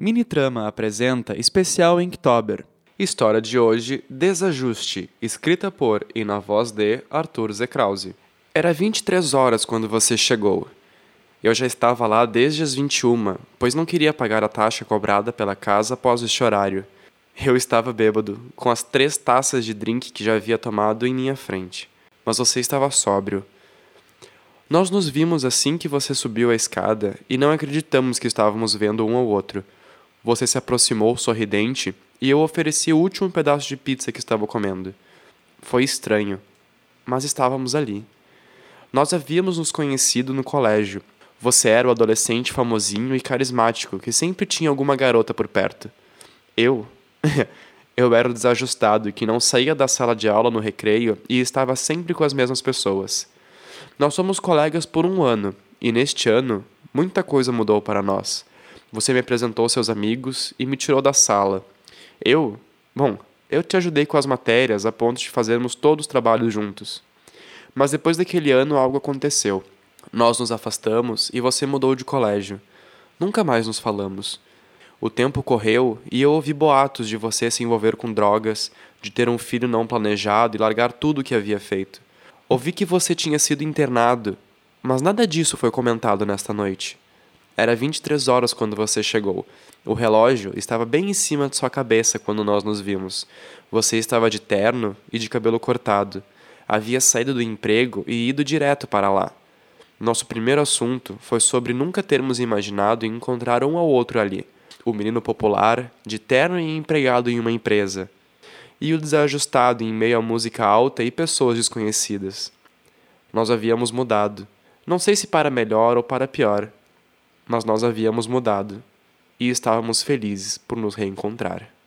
Minitrama apresenta especial Inktober. História de hoje: Desajuste, escrita por e na voz de Arthur Zekrause. Era 23 horas quando você chegou. Eu já estava lá desde as 21, pois não queria pagar a taxa cobrada pela casa após este horário. Eu estava bêbado, com as três taças de drink que já havia tomado em minha frente. Mas você estava sóbrio. Nós nos vimos assim que você subiu a escada e não acreditamos que estávamos vendo um ao outro. Você se aproximou sorridente e eu ofereci o último pedaço de pizza que estava comendo. Foi estranho, mas estávamos ali. Nós havíamos nos conhecido no colégio. Você era o adolescente famosinho e carismático que sempre tinha alguma garota por perto. Eu, eu era o desajustado que não saía da sala de aula no recreio e estava sempre com as mesmas pessoas. Nós somos colegas por um ano e neste ano muita coisa mudou para nós. Você me apresentou seus amigos e me tirou da sala. Eu, bom, eu te ajudei com as matérias a ponto de fazermos todos os trabalhos juntos. Mas depois daquele ano algo aconteceu. Nós nos afastamos e você mudou de colégio. Nunca mais nos falamos. O tempo correu e eu ouvi boatos de você se envolver com drogas, de ter um filho não planejado e largar tudo o que havia feito. Ouvi que você tinha sido internado, mas nada disso foi comentado nesta noite. Era 23 horas quando você chegou. O relógio estava bem em cima de sua cabeça quando nós nos vimos. Você estava de terno e de cabelo cortado. Havia saído do emprego e ido direto para lá. Nosso primeiro assunto foi sobre nunca termos imaginado encontrar um ao outro ali o menino popular, de terno e empregado em uma empresa, e o desajustado em meio à música alta e pessoas desconhecidas. Nós havíamos mudado. Não sei se para melhor ou para pior, mas nós havíamos mudado e estávamos felizes por nos reencontrar.